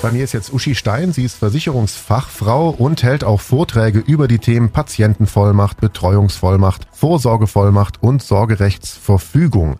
Bei mir ist jetzt Uschi Stein. Sie ist Versicherungsfachfrau und hält auch Vorträge über die Themen Patientenvollmacht, Betreuungsvollmacht, Vorsorgevollmacht und Sorgerechtsverfügung.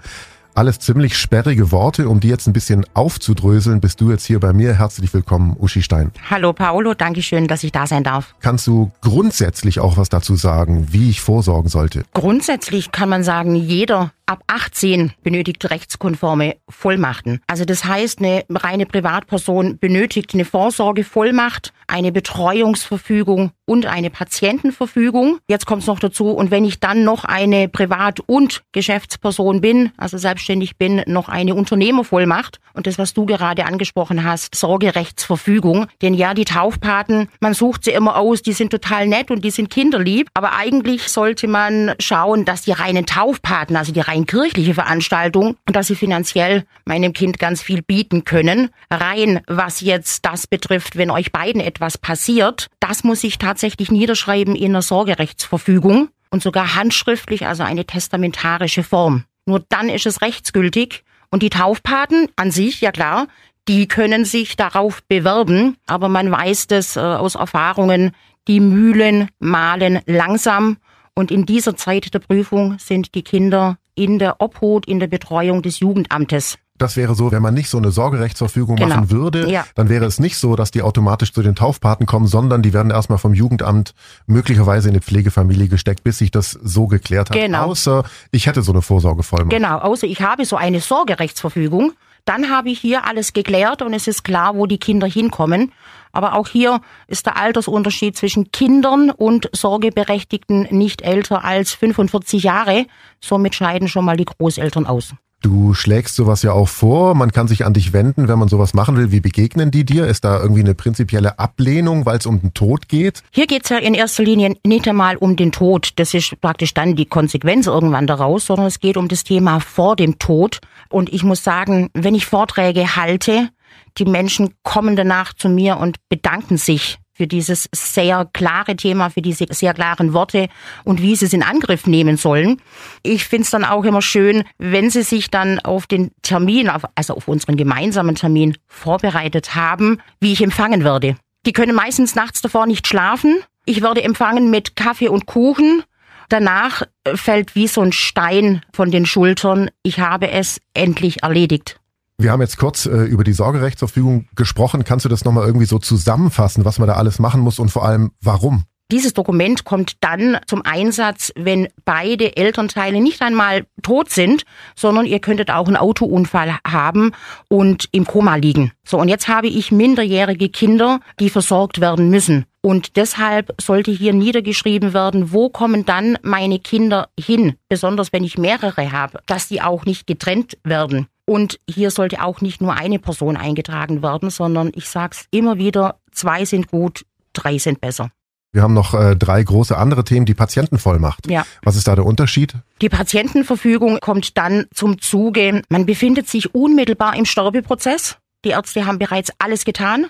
Alles ziemlich sperrige Worte, um die jetzt ein bisschen aufzudröseln, bist du jetzt hier bei mir. Herzlich willkommen, Uschi Stein. Hallo Paolo, danke schön, dass ich da sein darf. Kannst du grundsätzlich auch was dazu sagen, wie ich vorsorgen sollte? Grundsätzlich kann man sagen, jeder ab 18 benötigt rechtskonforme Vollmachten. Also das heißt, eine reine Privatperson benötigt eine Vorsorgevollmacht, eine Betreuungsverfügung und eine Patientenverfügung. Jetzt kommt es noch dazu, und wenn ich dann noch eine Privat- und Geschäftsperson bin, also selbstständig bin, noch eine Unternehmervollmacht und das, was du gerade angesprochen hast, Sorgerechtsverfügung. Denn ja, die Taufpaten, man sucht sie immer aus, die sind total nett und die sind kinderlieb, aber eigentlich sollte man schauen, dass die reinen Taufpaten, also die rein rein kirchliche Veranstaltung dass sie finanziell meinem Kind ganz viel bieten können. Rein, was jetzt das betrifft, wenn euch beiden etwas passiert, das muss ich tatsächlich niederschreiben in einer Sorgerechtsverfügung und sogar handschriftlich, also eine testamentarische Form. Nur dann ist es rechtsgültig und die Taufpaten an sich, ja klar, die können sich darauf bewerben, aber man weiß das äh, aus Erfahrungen, die Mühlen mahlen langsam und in dieser Zeit der Prüfung sind die Kinder in der Obhut, in der Betreuung des Jugendamtes. Das wäre so, wenn man nicht so eine Sorgerechtsverfügung genau. machen würde, ja. dann wäre es nicht so, dass die automatisch zu den Taufpaten kommen, sondern die werden erstmal vom Jugendamt möglicherweise in eine Pflegefamilie gesteckt, bis sich das so geklärt hat. Genau. Außer ich hätte so eine Vorsorgevollmacht. Genau, außer ich habe so eine Sorgerechtsverfügung. Dann habe ich hier alles geklärt und es ist klar, wo die Kinder hinkommen. Aber auch hier ist der Altersunterschied zwischen Kindern und Sorgeberechtigten nicht älter als 45 Jahre. Somit scheiden schon mal die Großeltern aus. Du schlägst sowas ja auch vor, man kann sich an dich wenden, wenn man sowas machen will. Wie begegnen die dir? Ist da irgendwie eine prinzipielle Ablehnung, weil es um den Tod geht? Hier geht's ja in erster Linie nicht einmal um den Tod. Das ist praktisch dann die Konsequenz irgendwann daraus, sondern es geht um das Thema vor dem Tod. Und ich muss sagen, wenn ich Vorträge halte, die Menschen kommen danach zu mir und bedanken sich für dieses sehr klare Thema, für diese sehr klaren Worte und wie sie es in Angriff nehmen sollen. Ich finde es dann auch immer schön, wenn sie sich dann auf den Termin, also auf unseren gemeinsamen Termin vorbereitet haben, wie ich empfangen werde. Die können meistens nachts davor nicht schlafen. Ich werde empfangen mit Kaffee und Kuchen. Danach fällt wie so ein Stein von den Schultern. Ich habe es endlich erledigt. Wir haben jetzt kurz äh, über die Sorgerechtsverfügung gesprochen. Kannst du das nochmal irgendwie so zusammenfassen, was man da alles machen muss und vor allem warum? Dieses Dokument kommt dann zum Einsatz, wenn beide Elternteile nicht einmal tot sind, sondern ihr könntet auch einen Autounfall haben und im Koma liegen. So, und jetzt habe ich minderjährige Kinder, die versorgt werden müssen. Und deshalb sollte hier niedergeschrieben werden, wo kommen dann meine Kinder hin, besonders wenn ich mehrere habe, dass die auch nicht getrennt werden. Und hier sollte auch nicht nur eine Person eingetragen werden, sondern ich sage es immer wieder, zwei sind gut, drei sind besser. Wir haben noch äh, drei große andere Themen, die Patientenvollmacht. Ja. Was ist da der Unterschied? Die Patientenverfügung kommt dann zum Zuge. Man befindet sich unmittelbar im Sterbeprozess. Die Ärzte haben bereits alles getan.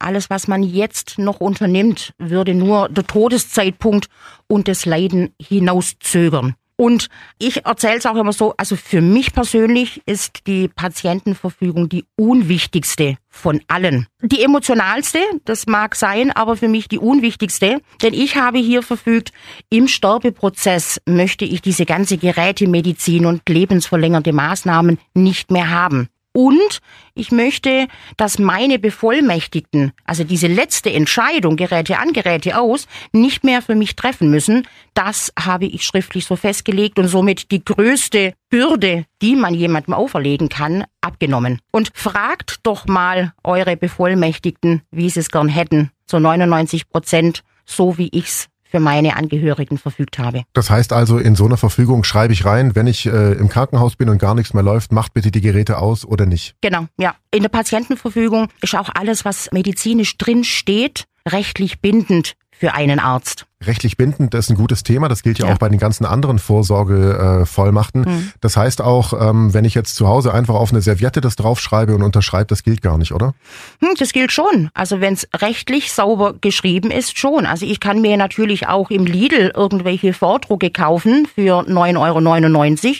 Alles, was man jetzt noch unternimmt, würde nur der Todeszeitpunkt und das Leiden hinauszögern. Und ich erzähle es auch immer so, also für mich persönlich ist die Patientenverfügung die unwichtigste von allen. Die emotionalste, das mag sein, aber für mich die unwichtigste, denn ich habe hier verfügt, im Sterbeprozess möchte ich diese ganze Gerätemedizin und lebensverlängernde Maßnahmen nicht mehr haben. Und ich möchte, dass meine Bevollmächtigten, also diese letzte Entscheidung, Geräte an, Geräte aus, nicht mehr für mich treffen müssen. Das habe ich schriftlich so festgelegt und somit die größte Bürde, die man jemandem auferlegen kann, abgenommen. Und fragt doch mal eure Bevollmächtigten, wie sie es gern hätten. Zu 99 Prozent, so wie ich's für meine Angehörigen verfügt habe. Das heißt also, in so einer Verfügung schreibe ich rein, wenn ich äh, im Krankenhaus bin und gar nichts mehr läuft, macht bitte die Geräte aus oder nicht. Genau, ja. In der Patientenverfügung ist auch alles, was medizinisch drin steht, rechtlich bindend für einen Arzt. Rechtlich bindend ist ein gutes Thema. Das gilt ja, ja. auch bei den ganzen anderen Vorsorgevollmachten. Mhm. Das heißt auch, ähm, wenn ich jetzt zu Hause einfach auf eine Serviette das draufschreibe und unterschreibe, das gilt gar nicht, oder? Hm, das gilt schon. Also wenn es rechtlich sauber geschrieben ist, schon. Also ich kann mir natürlich auch im Lidl irgendwelche Vordrucke kaufen für 9,99 Euro.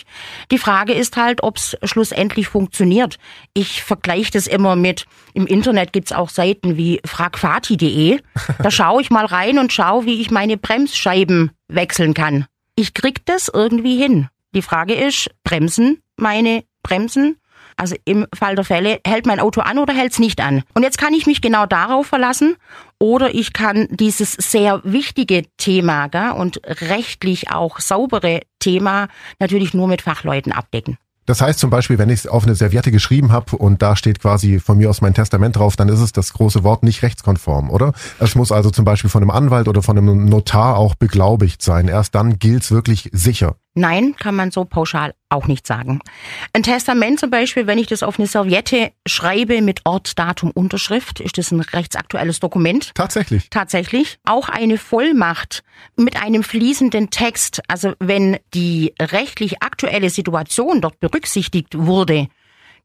Die Frage ist halt, ob es schlussendlich funktioniert. Ich vergleiche das immer mit, im Internet gibt's auch Seiten wie fragfati.de. Da schaue ich mal rein und schaue, wie ich meine Bremsscheiben wechseln kann. Ich krieg das irgendwie hin. Die Frage ist, bremsen meine Bremsen? Also im Fall der Fälle, hält mein Auto an oder hält es nicht an? Und jetzt kann ich mich genau darauf verlassen oder ich kann dieses sehr wichtige Thema gell, und rechtlich auch saubere Thema natürlich nur mit Fachleuten abdecken. Das heißt zum Beispiel, wenn ich es auf eine Serviette geschrieben habe und da steht quasi von mir aus mein Testament drauf, dann ist es das große Wort nicht rechtskonform, oder? Es muss also zum Beispiel von einem Anwalt oder von einem Notar auch beglaubigt sein. Erst dann gilt's wirklich sicher. Nein, kann man so pauschal auch nicht sagen. Ein Testament zum Beispiel, wenn ich das auf eine Serviette schreibe mit Ort, Datum, Unterschrift, ist das ein rechtsaktuelles Dokument. Tatsächlich. Tatsächlich. Auch eine Vollmacht mit einem fließenden Text. Also wenn die rechtlich aktuelle Situation dort berücksichtigt wurde,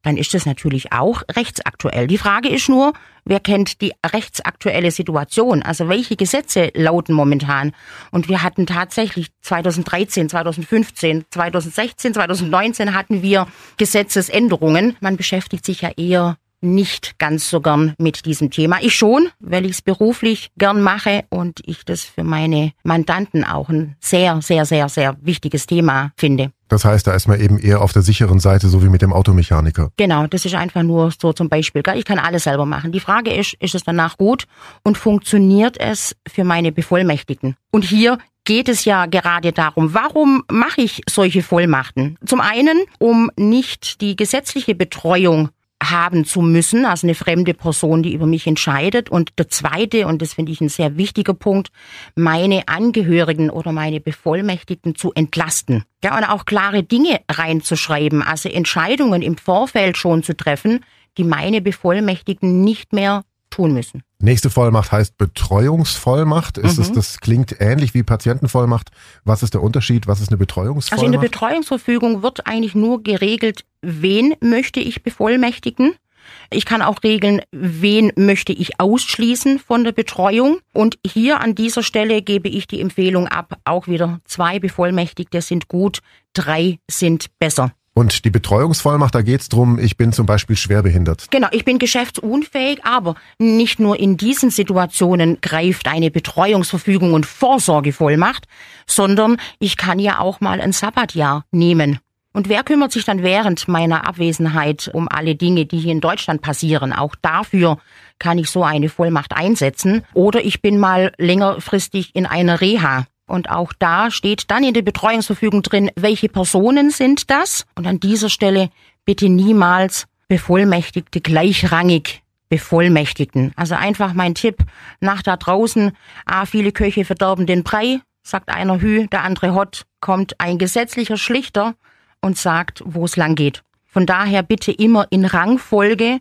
dann ist das natürlich auch rechtsaktuell. Die Frage ist nur, wer kennt die rechtsaktuelle Situation? Also welche Gesetze lauten momentan? Und wir hatten tatsächlich 2013, 2015, 2016, 2019 hatten wir Gesetzesänderungen. Man beschäftigt sich ja eher nicht ganz so gern mit diesem Thema. Ich schon, weil ich es beruflich gern mache und ich das für meine Mandanten auch ein sehr, sehr, sehr, sehr wichtiges Thema finde. Das heißt, da ist man eben eher auf der sicheren Seite, so wie mit dem Automechaniker. Genau, das ist einfach nur so zum Beispiel. Ich kann alles selber machen. Die Frage ist, ist es danach gut und funktioniert es für meine Bevollmächtigten? Und hier geht es ja gerade darum, warum mache ich solche Vollmachten? Zum einen, um nicht die gesetzliche Betreuung haben zu müssen, also eine fremde Person, die über mich entscheidet. Und der zweite, und das finde ich ein sehr wichtiger Punkt, meine Angehörigen oder meine Bevollmächtigten zu entlasten. Ja, und auch klare Dinge reinzuschreiben, also Entscheidungen im Vorfeld schon zu treffen, die meine Bevollmächtigten nicht mehr tun müssen. Nächste Vollmacht heißt Betreuungsvollmacht. Ist mhm. es, das klingt ähnlich wie Patientenvollmacht. Was ist der Unterschied? Was ist eine Betreuungsvollmacht? Also in der Betreuungsverfügung wird eigentlich nur geregelt, wen möchte ich bevollmächtigen. Ich kann auch regeln, wen möchte ich ausschließen von der Betreuung. Und hier an dieser Stelle gebe ich die Empfehlung ab, auch wieder zwei Bevollmächtigte sind gut, drei sind besser. Und die Betreuungsvollmacht, da geht's drum, ich bin zum Beispiel schwerbehindert. Genau, ich bin geschäftsunfähig, aber nicht nur in diesen Situationen greift eine Betreuungsverfügung und Vorsorgevollmacht, sondern ich kann ja auch mal ein Sabbatjahr nehmen. Und wer kümmert sich dann während meiner Abwesenheit um alle Dinge, die hier in Deutschland passieren? Auch dafür kann ich so eine Vollmacht einsetzen. Oder ich bin mal längerfristig in einer Reha. Und auch da steht dann in der Betreuungsverfügung drin, welche Personen sind das? Und an dieser Stelle bitte niemals Bevollmächtigte gleichrangig Bevollmächtigten. Also einfach mein Tipp nach da draußen, ah, viele Köche verderben den Brei, sagt einer Hü, der andere Hott, kommt ein gesetzlicher Schlichter und sagt, wo es lang geht. Von daher bitte immer in Rangfolge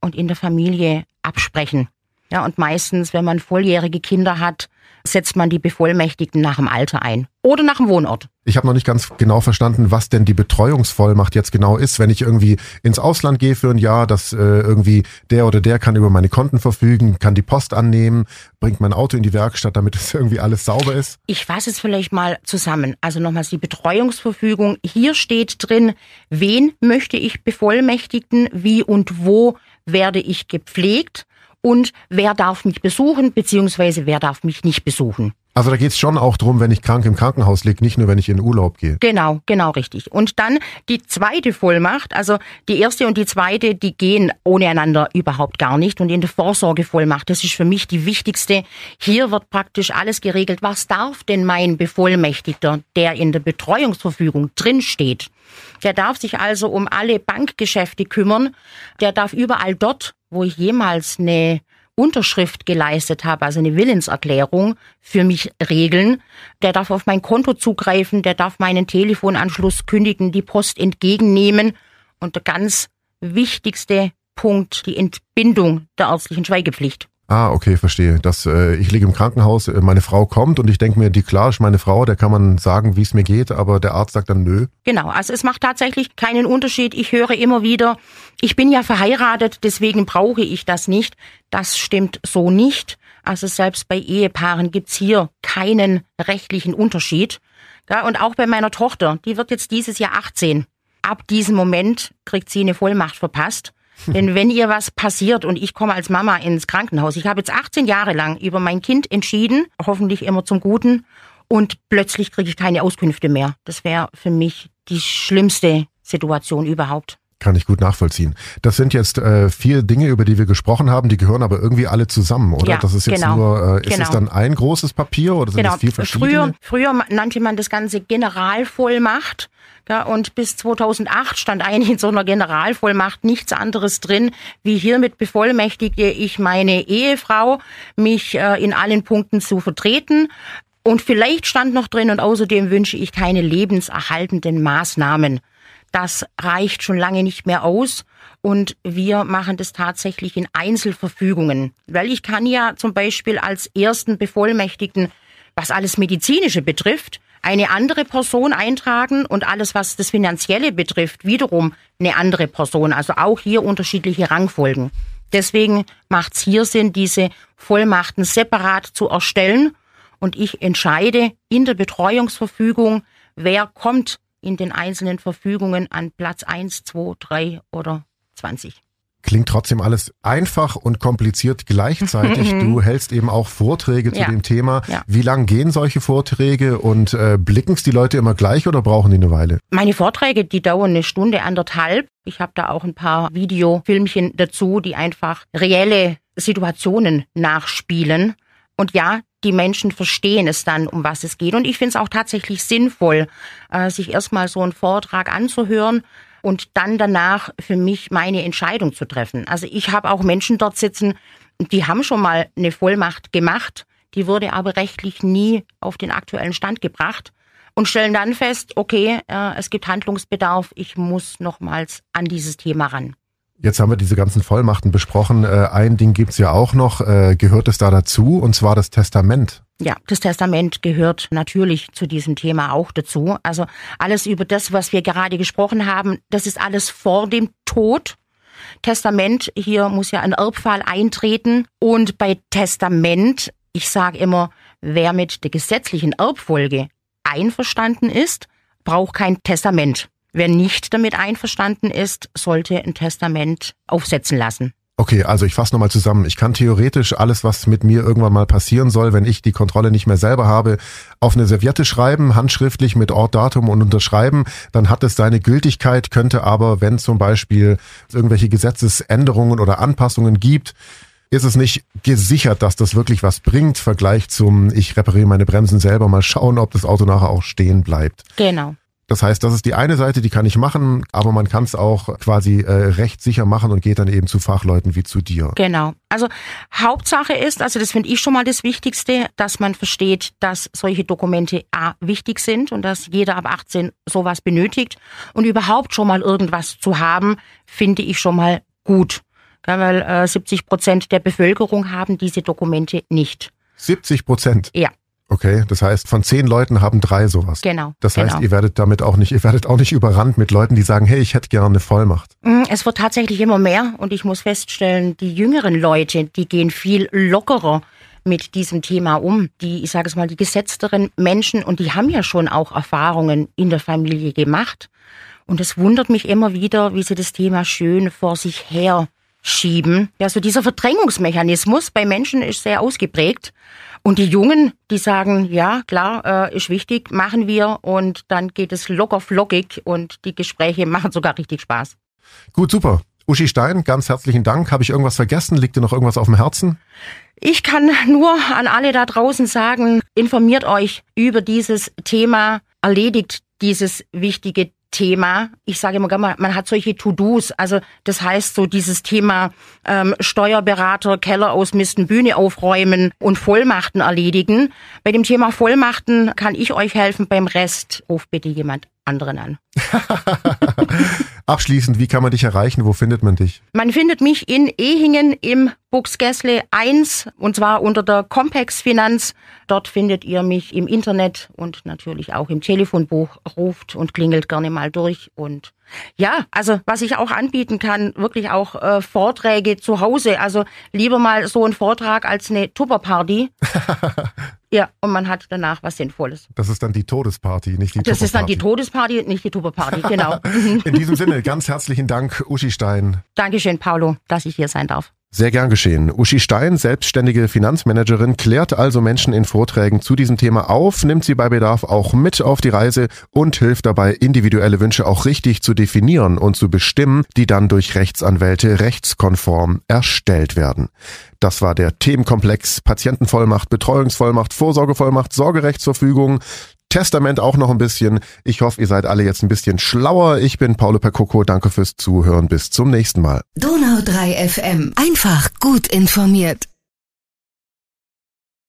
und in der Familie absprechen. Ja, und meistens, wenn man volljährige Kinder hat, setzt man die Bevollmächtigten nach dem Alter ein oder nach dem Wohnort. Ich habe noch nicht ganz genau verstanden, was denn die Betreuungsvollmacht jetzt genau ist. Wenn ich irgendwie ins Ausland gehe für ein Jahr, dass äh, irgendwie der oder der kann über meine Konten verfügen, kann die Post annehmen, bringt mein Auto in die Werkstatt, damit es irgendwie alles sauber ist. Ich fasse es vielleicht mal zusammen. Also nochmals die Betreuungsverfügung. Hier steht drin, wen möchte ich bevollmächtigen, wie und wo werde ich gepflegt und wer darf mich besuchen, beziehungsweise wer darf mich nicht besuchen. Also da geht's schon auch drum, wenn ich krank im Krankenhaus liege, nicht nur wenn ich in Urlaub gehe. Genau, genau richtig. Und dann die zweite Vollmacht, also die erste und die zweite, die gehen ohne einander überhaupt gar nicht. Und in der Vorsorgevollmacht, das ist für mich die wichtigste. Hier wird praktisch alles geregelt. Was darf denn mein Bevollmächtigter, der in der Betreuungsverfügung drinsteht? Der darf sich also um alle Bankgeschäfte kümmern. Der darf überall dort, wo ich jemals eine Unterschrift geleistet habe, also eine Willenserklärung für mich regeln. Der darf auf mein Konto zugreifen, der darf meinen Telefonanschluss kündigen, die Post entgegennehmen und der ganz wichtigste Punkt, die Entbindung der ärztlichen Schweigepflicht. Ah, okay, verstehe. Das, äh, ich liege im Krankenhaus, äh, meine Frau kommt und ich denke mir, die klar ist meine Frau, der kann man sagen, wie es mir geht, aber der Arzt sagt dann nö. Genau, also es macht tatsächlich keinen Unterschied. Ich höre immer wieder, ich bin ja verheiratet, deswegen brauche ich das nicht. Das stimmt so nicht. Also selbst bei Ehepaaren gibt's hier keinen rechtlichen Unterschied. Ja, und auch bei meiner Tochter, die wird jetzt dieses Jahr 18. Ab diesem Moment kriegt sie eine Vollmacht verpasst. Denn wenn ihr was passiert und ich komme als Mama ins Krankenhaus, ich habe jetzt 18 Jahre lang über mein Kind entschieden, hoffentlich immer zum Guten, und plötzlich kriege ich keine Auskünfte mehr. Das wäre für mich die schlimmste Situation überhaupt. Kann ich gut nachvollziehen. Das sind jetzt äh, vier Dinge, über die wir gesprochen haben, die gehören aber irgendwie alle zusammen, oder? Ja, das ist jetzt genau, nur, äh, ist genau. es dann ein großes Papier oder sind Genau. es vier verschiedene? Früher, früher nannte man das Ganze Generalvollmacht. Ja, und bis 2008 stand eigentlich in so einer Generalvollmacht nichts anderes drin, wie hiermit bevollmächtige ich meine Ehefrau, mich äh, in allen Punkten zu vertreten. Und vielleicht stand noch drin, und außerdem wünsche ich keine lebenserhaltenden Maßnahmen. Das reicht schon lange nicht mehr aus. Und wir machen das tatsächlich in Einzelverfügungen. Weil ich kann ja zum Beispiel als ersten Bevollmächtigten, was alles Medizinische betrifft, eine andere Person eintragen und alles, was das Finanzielle betrifft, wiederum eine andere Person. Also auch hier unterschiedliche Rangfolgen. Deswegen macht es hier Sinn, diese Vollmachten separat zu erstellen. Und ich entscheide in der Betreuungsverfügung, wer kommt in den einzelnen Verfügungen an Platz 1, 2, 3 oder 20. Klingt trotzdem alles einfach und kompliziert gleichzeitig. du hältst eben auch Vorträge zu Ja. dem Thema. Ja. Wie lang gehen solche Vorträge und äh, blicken es die Leute immer gleich oder brauchen die eine Weile? Meine Vorträge, die dauern eine Stunde, anderthalb. Ich habe da auch ein paar Videofilmchen dazu, die einfach reelle Situationen nachspielen. Und ja, die Menschen verstehen es dann, um was es geht. Und ich finde es auch tatsächlich sinnvoll, äh, sich erstmal so einen Vortrag anzuhören und dann danach für mich meine Entscheidung zu treffen. Also ich habe auch Menschen dort sitzen, die haben schon mal eine Vollmacht gemacht, die wurde aber rechtlich nie auf den aktuellen Stand gebracht und stellen dann fest, okay, äh, es gibt Handlungsbedarf, ich muss nochmals an dieses Thema ran. Jetzt haben wir diese ganzen Vollmachten besprochen. Äh, ein Ding gibt's ja auch noch. Äh, gehört es da dazu? Und zwar das Testament. Ja, das Testament gehört natürlich zu diesem Thema auch dazu. Also alles über das, was wir gerade gesprochen haben, das ist alles vor dem Tod. Testament, hier muss ja ein Erbfall eintreten. Und bei Testament, ich sage immer, wer mit der gesetzlichen Erbfolge einverstanden ist, braucht kein Testament. Wer nicht damit einverstanden ist, sollte ein Testament aufsetzen lassen. Okay, also ich fasse nochmal zusammen. Ich kann theoretisch alles, was mit mir irgendwann mal passieren soll, wenn ich die Kontrolle nicht mehr selber habe, auf eine Serviette schreiben, handschriftlich mit Ort, Datum und unterschreiben. Dann hat es seine Gültigkeit, könnte aber, wenn zum Beispiel irgendwelche Gesetzesänderungen oder Anpassungen gibt, ist es nicht gesichert, dass das wirklich was bringt. Vergleich zum, ich repariere meine Bremsen selber, mal schauen, ob das Auto nachher auch stehen bleibt. Genau. Das heißt, das ist die eine Seite, die kann ich machen, aber man kann es auch quasi äh, recht sicher machen und geht dann eben zu Fachleuten wie zu dir. Genau. Also Hauptsache ist, also das finde ich schon mal das Wichtigste, dass man versteht, dass solche Dokumente A wichtig sind und dass jeder ab 18 sowas benötigt und überhaupt schon mal irgendwas zu haben, finde ich schon mal gut. Ja, weil äh, 70 Prozent der Bevölkerung haben diese Dokumente nicht. 70 Prozent. Ja, Okay, das heißt, von zehn Leuten haben drei sowas. genau. Das heißt, genau. ihr werdet damit auch nicht, ihr werdet auch nicht überrannt mit Leuten, die sagen, hey, ich hätte gerne eine Vollmacht. Mm, Es wird tatsächlich immer mehr und ich muss feststellen, die jüngeren Leute, die gehen viel lockerer mit diesem Thema um. Die, ich sage es mal, die gesetzteren Menschen und die haben ja schon auch Erfahrungen in der Familie gemacht. Und es wundert mich immer wieder, wie sie das Thema schön vor sich her schieben. Ja, so dieser Verdrängungsmechanismus bei Menschen ist sehr ausgeprägt. Und die Jungen, die sagen, ja, klar, äh, ist wichtig, machen wir. Und dann geht es locker flockig und die Gespräche machen sogar richtig Spaß. Gut, super. Uschi Stein, ganz herzlichen Dank. Habe ich irgendwas vergessen? Liegt dir noch irgendwas auf dem Herzen? Ich kann nur an alle da draußen sagen, informiert euch über dieses Thema, erledigt dieses wichtige Thema. Ich sage immer gerne, man hat solche To-Dos. Also das heißt so dieses Thema ähm, Steuerberater, Keller ausmisten, Bühne aufräumen und Vollmachten erledigen. Bei dem Thema Vollmachten kann ich euch helfen. Beim Rest ruft bitte jemand anderen an. Abschließend, wie kann man dich erreichen? Wo findet man dich? Man findet mich in Ehingen im Buxgässle 1 und zwar unter der Compex Finanz. Dort findet ihr mich im Internet und natürlich auch im Telefonbuch. Ruft und klingelt gerne mal durch und ja, also was ich auch anbieten kann, wirklich auch äh, Vorträge zu Hause. Also lieber mal so ein Vortrag als eine Tupperparty. ja, und man hat danach was Sinnvolles. Das ist dann die Todesparty, nicht die Das ist dann die Todesparty, nicht die Tupperparty, genau. In diesem Sinne, ganz herzlichen Dank, Uschi Stein. Dankeschön, Paulo, dass ich hier sein darf. Sehr gern geschehen. Uschi Stein, selbstständige Finanzmanagerin, klärt also Menschen in Vorträgen zu diesem Thema auf, nimmt sie bei Bedarf auch mit auf die Reise und hilft dabei, individuelle Wünsche auch richtig zu definieren und zu bestimmen, die dann durch Rechtsanwälte rechtskonform erstellt werden. Das war der Themenkomplex Patientenvollmacht, Betreuungsvollmacht, Vorsorgevollmacht, Sorgerechtsverfügung. Testament auch noch ein bisschen. Ich hoffe, ihr seid alle jetzt ein bisschen schlauer. Ich bin Paulo Percoco. Danke fürs Zuhören. Bis zum nächsten Mal. Donau 3 FM. Einfach gut informiert.